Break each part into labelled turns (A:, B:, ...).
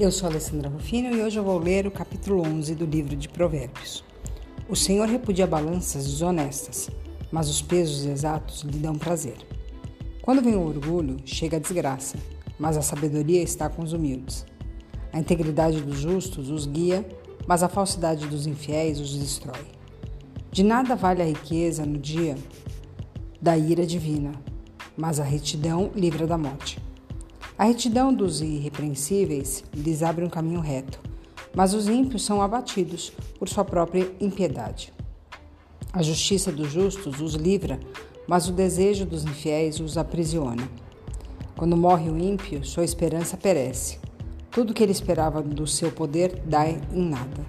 A: Eu sou Alessandra Rufino e hoje eu vou ler o capítulo 11 do livro de Provérbios. O Senhor repudia balanças desonestas, mas os pesos exatos lhe dão prazer. Quando vem o orgulho, chega a desgraça, mas a sabedoria está com os humildes. A integridade dos justos os guia, mas a falsidade dos infiéis os destrói. De nada vale a riqueza no dia da ira divina, mas a retidão livra da morte. A retidão dos irrepreensíveis lhes abre um caminho reto, mas os ímpios são abatidos por sua própria impiedade. A justiça dos justos os livra, mas o desejo dos infiéis os aprisiona. Quando morre o ímpio, sua esperança perece. Tudo que ele esperava do seu poder dá em nada.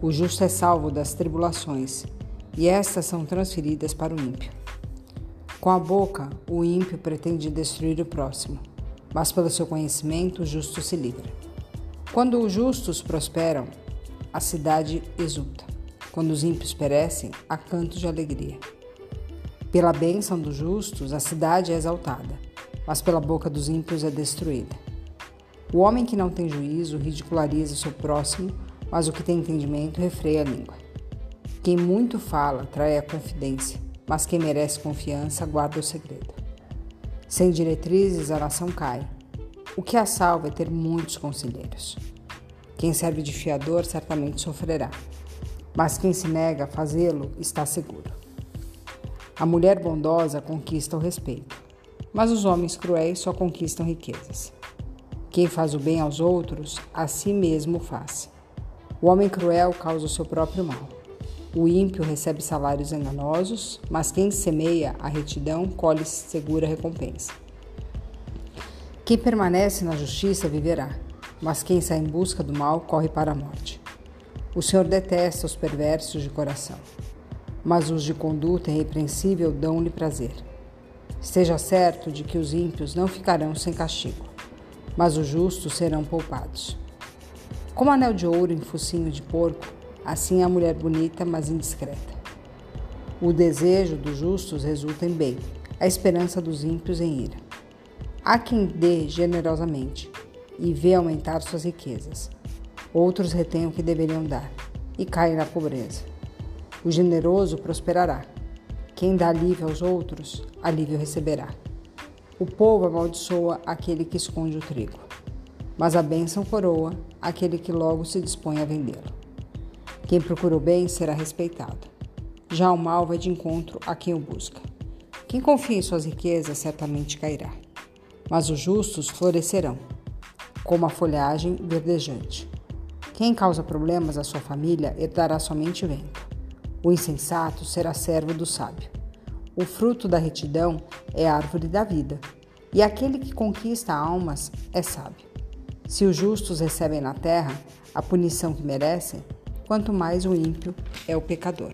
A: O justo é salvo das tribulações, e estas são transferidas para o ímpio. Com a boca, o ímpio pretende destruir o próximo, mas pelo seu conhecimento o justo se livra. Quando os justos prosperam, a cidade exulta. Quando os ímpios perecem, há cantos de alegria. Pela bênção dos justos, a cidade é exaltada, mas pela boca dos ímpios é destruída. O homem que não tem juízo ridiculariza o seu próximo, mas o que tem entendimento refreia a língua. Quem muito fala trai a confidência, mas quem merece confiança guarda o segredo. Sem diretrizes, a nação cai. O que a salva é ter muitos conselheiros. Quem serve de fiador certamente sofrerá, mas quem se nega a fazê-lo está seguro. A mulher bondosa conquista o respeito, mas os homens cruéis só conquistam riquezas. Quem faz o bem aos outros, a si mesmo faz. O homem cruel causa o seu próprio mal. O ímpio recebe salários enganosos, mas quem semeia a retidão colhe segura recompensa. Quem permanece na justiça viverá, mas quem sai em busca do mal corre para a morte. O Senhor detesta os perversos de coração, mas os de conduta irrepreensível dão-lhe prazer. Esteja certo de que os ímpios não ficarão sem castigo, mas os justos serão poupados. Como anel de ouro em focinho de porco, Assim a mulher bonita, mas indiscreta. O desejo dos justos resulta em bem, a esperança dos ímpios em ira. Há quem dê generosamente e vê aumentar suas riquezas. Outros retêm o que deveriam dar e caem na pobreza. O generoso prosperará. Quem dá alívio aos outros, alívio receberá. O povo amaldiçoa aquele que esconde o trigo, mas a bênção coroa aquele que logo se dispõe a vendê-lo. Quem procura o bem será respeitado. Já o mal vai de encontro a quem o busca. Quem confia em suas riquezas certamente cairá, mas os justos florescerão, como a folhagem verdejante. Quem causa problemas à sua família herdará somente vento. O insensato será servo do sábio. O fruto da retidão é a árvore da vida, e aquele que conquista almas é sábio. Se os justos recebem na terra a punição que merecem, quanto mais o ímpio é o pecador.